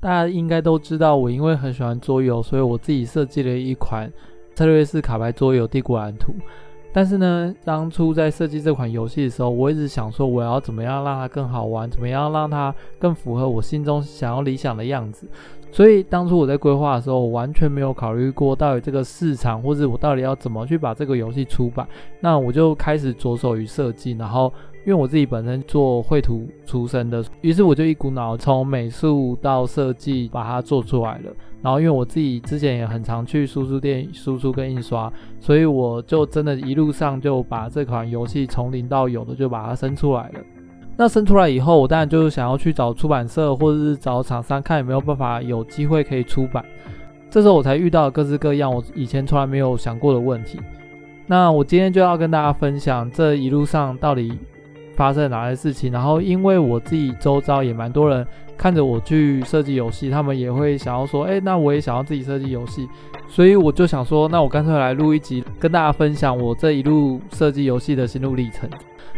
大家应该都知道，我因为很喜欢桌游，所以我自己设计了一款策略式卡牌桌游《帝国蓝图》。但是呢，当初在设计这款游戏的时候，我一直想说，我要怎么样让它更好玩，怎么样让它更符合我心中想要理想的样子。所以当初我在规划的时候，我完全没有考虑过到底这个市场，或者我到底要怎么去把这个游戏出版。那我就开始着手于设计，然后。因为我自己本身做绘图出身的，于是我就一股脑从美术到设计把它做出来了。然后因为我自己之前也很常去输出店输出跟印刷，所以我就真的一路上就把这款游戏从零到有的就把它生出来了。那生出来以后，我当然就是想要去找出版社或者是找厂商看有没有办法有机会可以出版。这时候我才遇到各式各样我以前从来没有想过的问题。那我今天就要跟大家分享这一路上到底。发生哪些事情？然后因为我自己周遭也蛮多人看着我去设计游戏，他们也会想要说，哎，那我也想要自己设计游戏，所以我就想说，那我干脆来录一集，跟大家分享我这一路设计游戏的心路历程。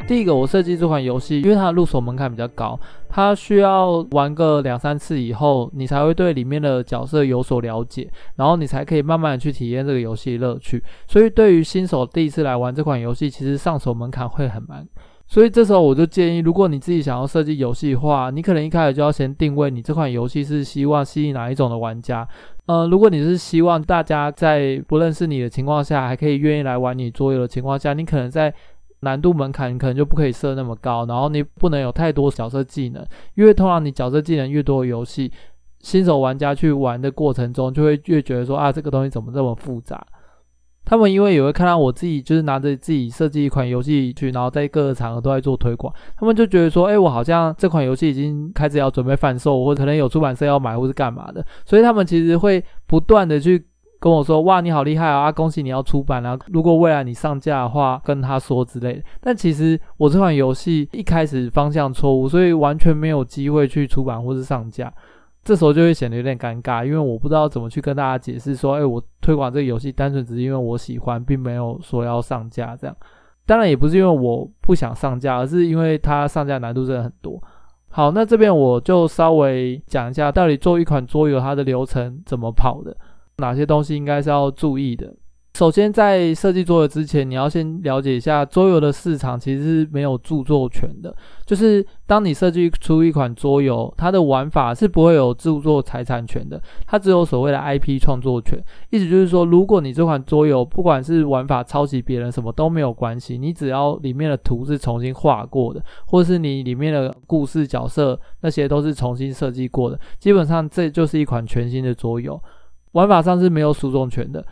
第一个，我设计这款游戏，因为它的入手门槛比较高，它需要玩个两三次以后，你才会对里面的角色有所了解，然后你才可以慢慢的去体验这个游戏乐趣。所以对于新手第一次来玩这款游戏，其实上手门槛会很慢。所以这时候我就建议，如果你自己想要设计游戏的话，你可能一开始就要先定位你这款游戏是希望吸引哪一种的玩家。呃，如果你是希望大家在不认识你的情况下，还可以愿意来玩你桌游的情况下，你可能在难度门槛，可能就不可以设那么高，然后你不能有太多角色技能，因为通常你角色技能越多的游戏，新手玩家去玩的过程中，就会越觉得说啊，这个东西怎么这么复杂。他们因为也会看到我自己，就是拿着自己设计一款游戏去，然后在各个场合都在做推广。他们就觉得说，哎，我好像这款游戏已经开始要准备贩售，或可能有出版社要买，或是干嘛的。所以他们其实会不断的去跟我说，哇，你好厉害啊，恭喜你要出版啊！如果未来你上架的话，跟他说之类的。但其实我这款游戏一开始方向错误，所以完全没有机会去出版或是上架。这时候就会显得有点尴尬，因为我不知道怎么去跟大家解释说，哎，我推广这个游戏单纯只是因为我喜欢，并没有说要上架这样。当然也不是因为我不想上架，而是因为它上架难度真的很多。好，那这边我就稍微讲一下，到底做一款桌游它的流程怎么跑的，哪些东西应该是要注意的。首先，在设计桌游之前，你要先了解一下桌游的市场其实是没有著作权的。就是当你设计出一款桌游，它的玩法是不会有著作财产权的，它只有所谓的 IP 创作权。意思就是说，如果你这款桌游不管是玩法抄袭别人什么都没有关系，你只要里面的图是重新画过的，或是你里面的故事角色那些都是重新设计过的，基本上这就是一款全新的桌游，玩法上是没有诉讼权的。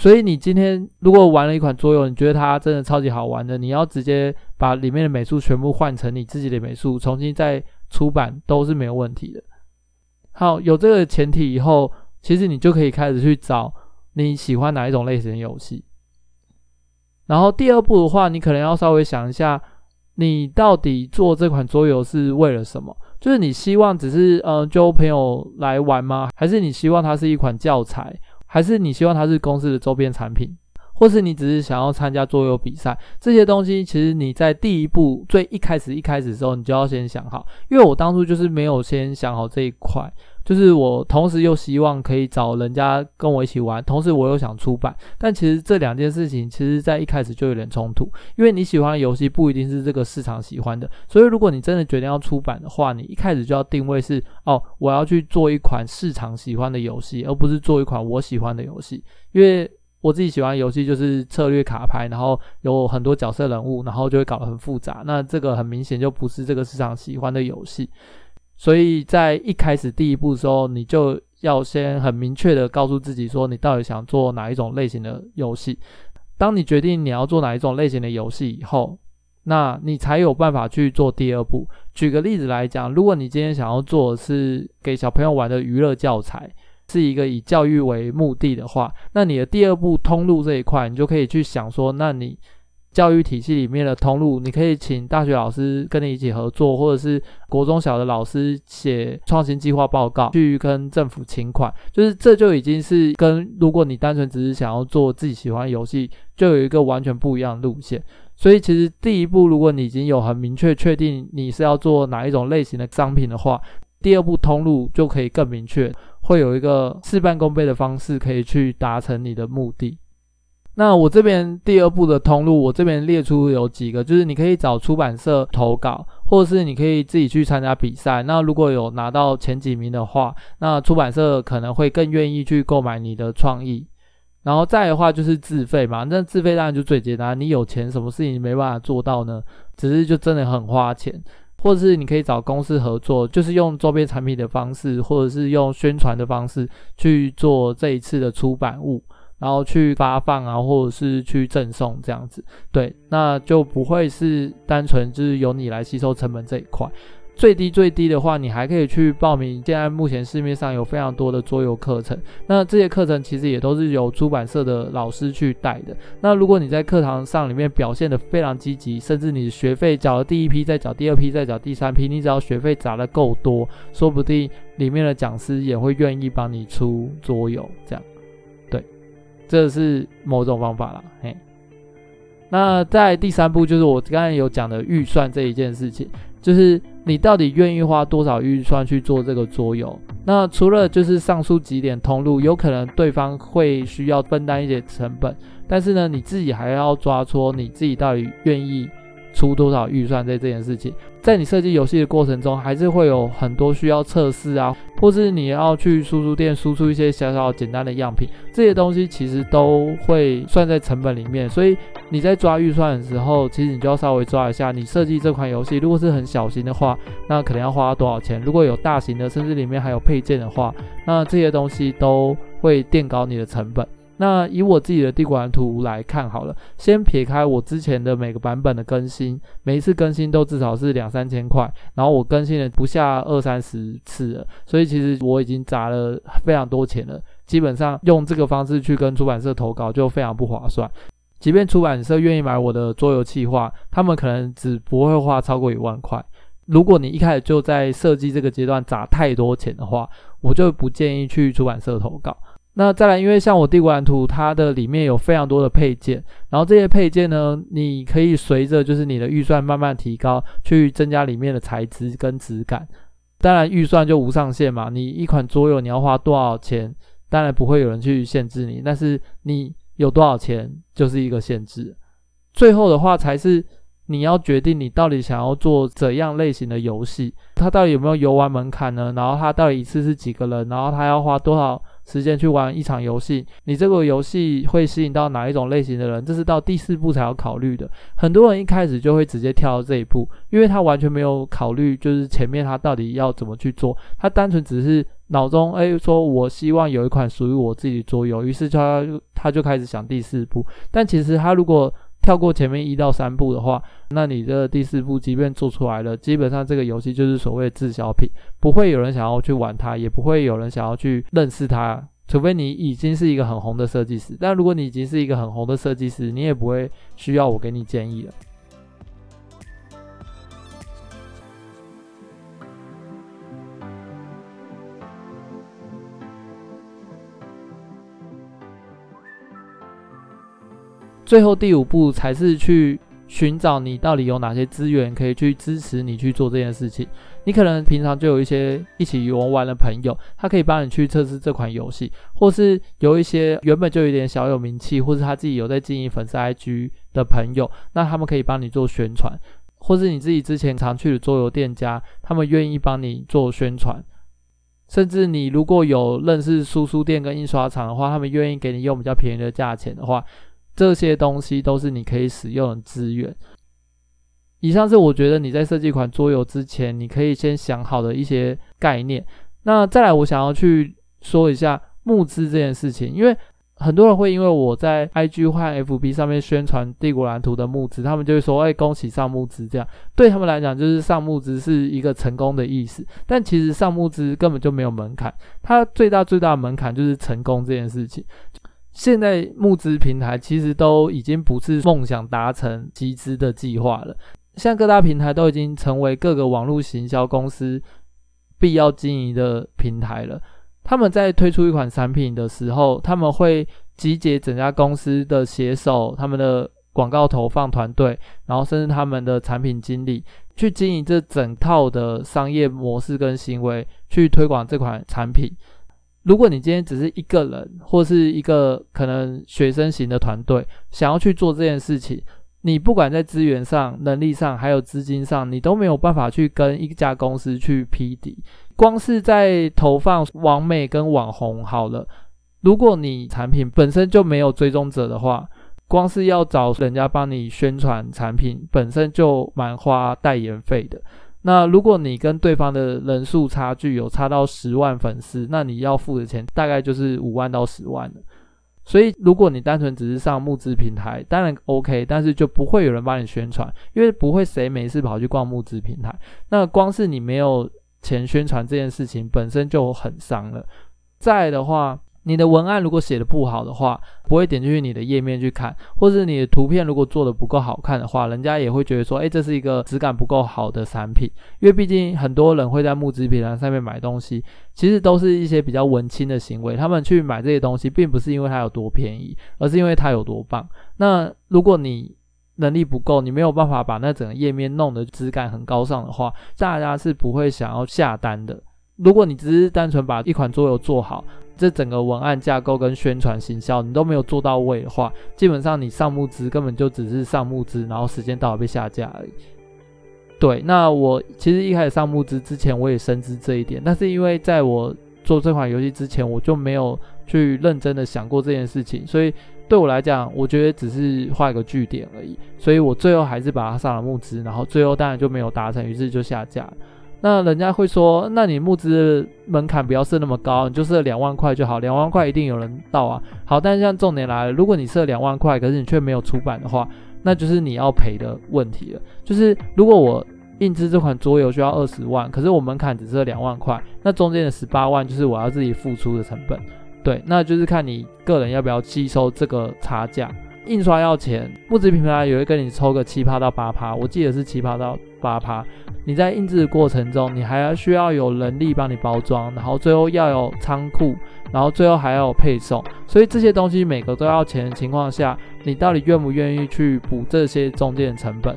所以你今天如果玩了一款桌游，你觉得它真的超级好玩的，你要直接把里面的美术全部换成你自己的美术，重新再出版都是没有问题的。好，有这个前提以后，其实你就可以开始去找你喜欢哪一种类型的游戏。然后第二步的话，你可能要稍微想一下，你到底做这款桌游是为了什么？就是你希望只是呃揪朋友来玩吗？还是你希望它是一款教材？还是你希望它是公司的周边产品，或是你只是想要参加桌游比赛？这些东西其实你在第一步最一开始一开始的时候，你就要先想好。因为我当初就是没有先想好这一块。就是我同时又希望可以找人家跟我一起玩，同时我又想出版，但其实这两件事情其实在一开始就有点冲突，因为你喜欢的游戏不一定是这个市场喜欢的，所以如果你真的决定要出版的话，你一开始就要定位是哦，我要去做一款市场喜欢的游戏，而不是做一款我喜欢的游戏，因为我自己喜欢的游戏就是策略卡牌，然后有很多角色人物，然后就会搞得很复杂，那这个很明显就不是这个市场喜欢的游戏。所以在一开始第一步的时候，你就要先很明确的告诉自己说，你到底想做哪一种类型的游戏。当你决定你要做哪一种类型的游戏以后，那你才有办法去做第二步。举个例子来讲，如果你今天想要做的是给小朋友玩的娱乐教材，是一个以教育为目的的话，那你的第二步通路这一块，你就可以去想说，那你教育体系里面的通路，你可以请大学老师跟你一起合作，或者是国中小的老师写创新计划报告，去跟政府请款，就是这就已经是跟如果你单纯只是想要做自己喜欢的游戏，就有一个完全不一样的路线。所以其实第一步，如果你已经有很明确确定你是要做哪一种类型的商品的话，第二步通路就可以更明确，会有一个事半功倍的方式可以去达成你的目的。那我这边第二步的通路，我这边列出有几个，就是你可以找出版社投稿，或者是你可以自己去参加比赛。那如果有拿到前几名的话，那出版社可能会更愿意去购买你的创意。然后再的话就是自费嘛，那自费当然就最简单，你有钱，什么事情没办法做到呢？只是就真的很花钱，或者是你可以找公司合作，就是用周边产品的方式，或者是用宣传的方式去做这一次的出版物，然后去发放啊，或者是去赠送这样子，对，那就不会是单纯就是由你来吸收成本这一块。最低最低的话，你还可以去报名。现在目前市面上有非常多的桌游课程，那这些课程其实也都是由出版社的老师去带的。那如果你在课堂上里面表现得非常积极，甚至你学费缴了第一批，再缴第二批，再缴第三批，你只要学费砸得够多，说不定里面的讲师也会愿意帮你出桌游。这样，这是某种方法啦。嘿，那在第三步就是我刚才有讲的预算这一件事情。就是你到底愿意花多少预算去做这个桌游？那除了就是上述几点通路，有可能对方会需要分担一些成本，但是呢，你自己还要抓出你自己到底愿意。出多少预算在这件事情，在你设计游戏的过程中，还是会有很多需要测试啊，或是你要去输出店输出一些小小简单的样品，这些东西其实都会算在成本里面。所以你在抓预算的时候，其实你就要稍微抓一下，你设计这款游戏如果是很小型的话，那可能要花多少钱；如果有大型的，甚至里面还有配件的话，那这些东西都会垫高你的成本。那以我自己的地图蓝图来看好了，先撇开我之前的每个版本的更新，每一次更新都至少是两三千块，然后我更新了不下二三十次了，所以其实我已经砸了非常多钱了。基本上用这个方式去跟出版社投稿就非常不划算。即便出版社愿意买我的桌游企划，他们可能只不会花超过一万块。如果你一开始就在设计这个阶段砸太多钱的话，我就不建议去出版社投稿。那再来，因为像我帝国蓝图，它的里面有非常多的配件，然后这些配件呢，你可以随着就是你的预算慢慢提高，去增加里面的材质跟质感。当然预算就无上限嘛，你一款桌游你要花多少钱，当然不会有人去限制你，但是你有多少钱就是一个限制。最后的话才是你要决定你到底想要做怎样类型的游戏，它到底有没有游玩门槛呢？然后它到底一次是几个人？然后它要花多少？时间去玩一场游戏，你这个游戏会吸引到哪一种类型的人？这是到第四步才要考虑的。很多人一开始就会直接跳到这一步，因为他完全没有考虑，就是前面他到底要怎么去做。他单纯只是脑中哎说，我希望有一款属于我自己的桌游，于是他他就开始想第四步。但其实他如果跳过前面一到三步的话，那你的第四步即便做出来了，基本上这个游戏就是所谓的滞销品，不会有人想要去玩它，也不会有人想要去认识它，除非你已经是一个很红的设计师。但如果你已经是一个很红的设计师，你也不会需要我给你建议了。最后第五步才是去寻找你到底有哪些资源可以去支持你去做这件事情。你可能平常就有一些一起游玩的朋友，他可以帮你去测试这款游戏，或是有一些原本就有点小有名气，或是他自己有在经营粉丝 IG 的朋友，那他们可以帮你做宣传，或是你自己之前常去的桌游店家，他们愿意帮你做宣传，甚至你如果有认识书书店跟印刷厂的话，他们愿意给你用比较便宜的价钱的话。这些东西都是你可以使用的资源。以上是我觉得你在设计一款桌游之前，你可以先想好的一些概念。那再来，我想要去说一下募资这件事情，因为很多人会因为我在 IG 或 FB 上面宣传帝国蓝图的募资，他们就会说：“哎，恭喜上募资！”这样对他们来讲，就是上募资是一个成功的意思。但其实上募资根本就没有门槛，它最大最大的门槛就是成功这件事情。现在募资平台其实都已经不是梦想达成集资的计划了，像各大平台都已经成为各个网络行销公司必要经营的平台了。他们在推出一款产品的时候，他们会集结整家公司的携手、他们的广告投放团队，然后甚至他们的产品经理去经营这整套的商业模式跟行为，去推广这款产品。如果你今天只是一个人，或是一个可能学生型的团队，想要去做这件事情，你不管在资源上、能力上，还有资金上，你都没有办法去跟一家公司去匹敌。光是在投放网美跟网红好了，如果你产品本身就没有追踪者的话，光是要找人家帮你宣传产品，本身就蛮花代言费的。那如果你跟对方的人数差距有差到十万粉丝，那你要付的钱大概就是五万到十万了。所以如果你单纯只是上募资平台，当然 OK，但是就不会有人帮你宣传，因为不会谁没事跑去逛募资平台。那光是你没有钱宣传这件事情本身就很伤了。再的话。你的文案如果写的不好的话，不会点进去你的页面去看，或是你的图片如果做的不够好看的话，人家也会觉得说，诶，这是一个质感不够好的产品。因为毕竟很多人会在募资平台上面买东西，其实都是一些比较文青的行为。他们去买这些东西，并不是因为它有多便宜，而是因为它有多棒。那如果你能力不够，你没有办法把那整个页面弄得质感很高尚的话，大家是不会想要下单的。如果你只是单纯把一款桌游做好，这整个文案架构跟宣传行销你都没有做到位的话，基本上你上募资根本就只是上募资，然后时间到了被下架而已。对，那我其实一开始上募资之前我也深知这一点，但是因为在我做这款游戏之前，我就没有去认真的想过这件事情，所以对我来讲，我觉得只是画一个句点而已。所以我最后还是把它上了募资，然后最后当然就没有达成，于是就下架了。那人家会说，那你募资门槛不要设那么高，你就设两万块就好，两万块一定有人到啊。好，但是像重点来了，如果你设两万块，可是你却没有出版的话，那就是你要赔的问题了。就是如果我印制这款桌游需要二十万，可是我门槛只设两万块，那中间的十八万就是我要自己付出的成本。对，那就是看你个人要不要吸收这个差价。印刷要钱，募资平台也会跟你抽个七趴到八趴，我记得是七趴到八趴。你在印制的过程中，你还要需要有人力帮你包装，然后最后要有仓库，然后最后还要有配送，所以这些东西每个都要钱的情况下，你到底愿不愿意去补这些中间的成本？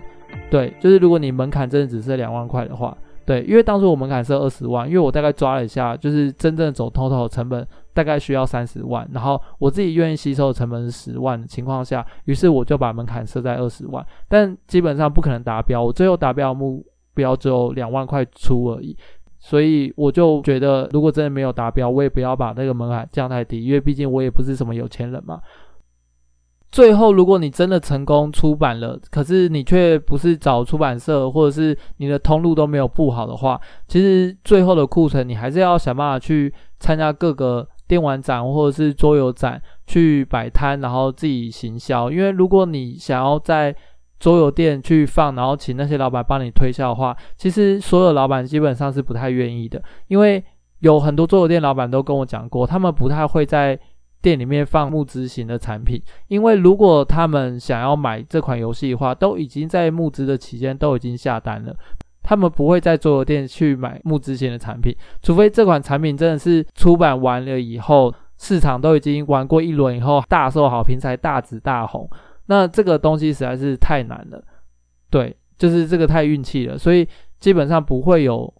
对，就是如果你门槛真的只是两万块的话。对，因为当初我门槛是二十万，因为我大概抓了一下，就是真正走 total 的成本大概需要三十万，然后我自己愿意吸收的成本是十万的情况下，于是我就把门槛设在二十万，但基本上不可能达标，我最后达标的目标只有两万块出而已，所以我就觉得如果真的没有达标，我也不要把那个门槛降太低，因为毕竟我也不是什么有钱人嘛。最后，如果你真的成功出版了，可是你却不是找出版社，或者是你的通路都没有布好的话，其实最后的库存你还是要想办法去参加各个电玩展或者是桌游展去摆摊，然后自己行销。因为如果你想要在桌游店去放，然后请那些老板帮你推销的话，其实所有老板基本上是不太愿意的，因为有很多桌游店老板都跟我讲过，他们不太会在。店里面放募资型的产品，因为如果他们想要买这款游戏的话，都已经在募资的期间都已经下单了，他们不会在桌游店去买募资型的产品，除非这款产品真的是出版完了以后，市场都已经玩过一轮以后大受好评才大紫大红，那这个东西实在是太难了，对，就是这个太运气了，所以基本上不会有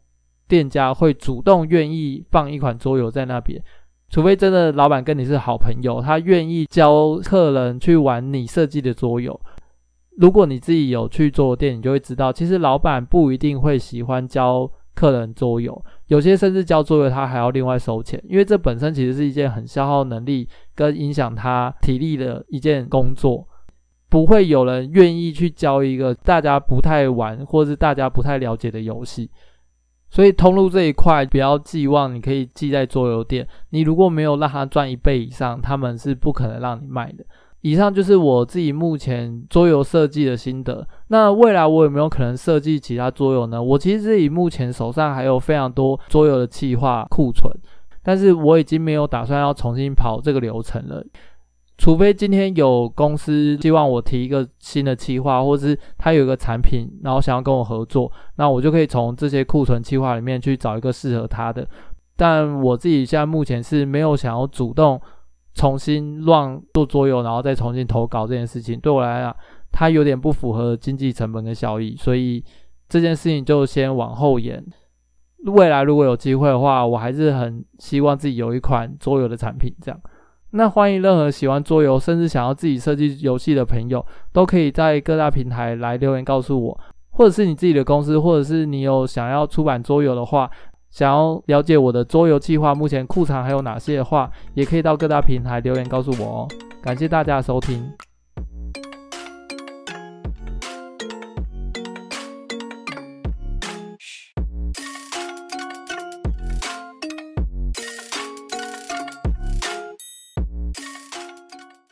店家会主动愿意放一款桌游在那边。除非真的老板跟你是好朋友，他愿意教客人去玩你设计的桌游。如果你自己有去桌游店，你就会知道，其实老板不一定会喜欢教客人桌游，有些甚至教桌游他还要另外收钱，因为这本身其实是一件很消耗能力跟影响他体力的一件工作。不会有人愿意去教一个大家不太玩或是大家不太了解的游戏。所以通路这一块不要寄望，你可以寄在桌游店。你如果没有让他赚一倍以上，他们是不可能让你卖的。以上就是我自己目前桌游设计的心得。那未来我有没有可能设计其他桌游呢？我其实自己目前手上还有非常多桌游的企划库存，但是我已经没有打算要重新跑这个流程了。除非今天有公司希望我提一个新的企划，或是他有一个产品，然后想要跟我合作，那我就可以从这些库存企划里面去找一个适合他的。但我自己现在目前是没有想要主动重新乱做桌游，然后再重新投稿这件事情，对我来讲，它有点不符合经济成本跟效益，所以这件事情就先往后延。未来如果有机会的话，我还是很希望自己有一款桌游的产品，这样。那欢迎任何喜欢桌游，甚至想要自己设计游戏的朋友，都可以在各大平台来留言告诉我，或者是你自己的公司，或者是你有想要出版桌游的话，想要了解我的桌游计划，目前库藏还有哪些的话，也可以到各大平台留言告诉我哦。感谢大家的收听。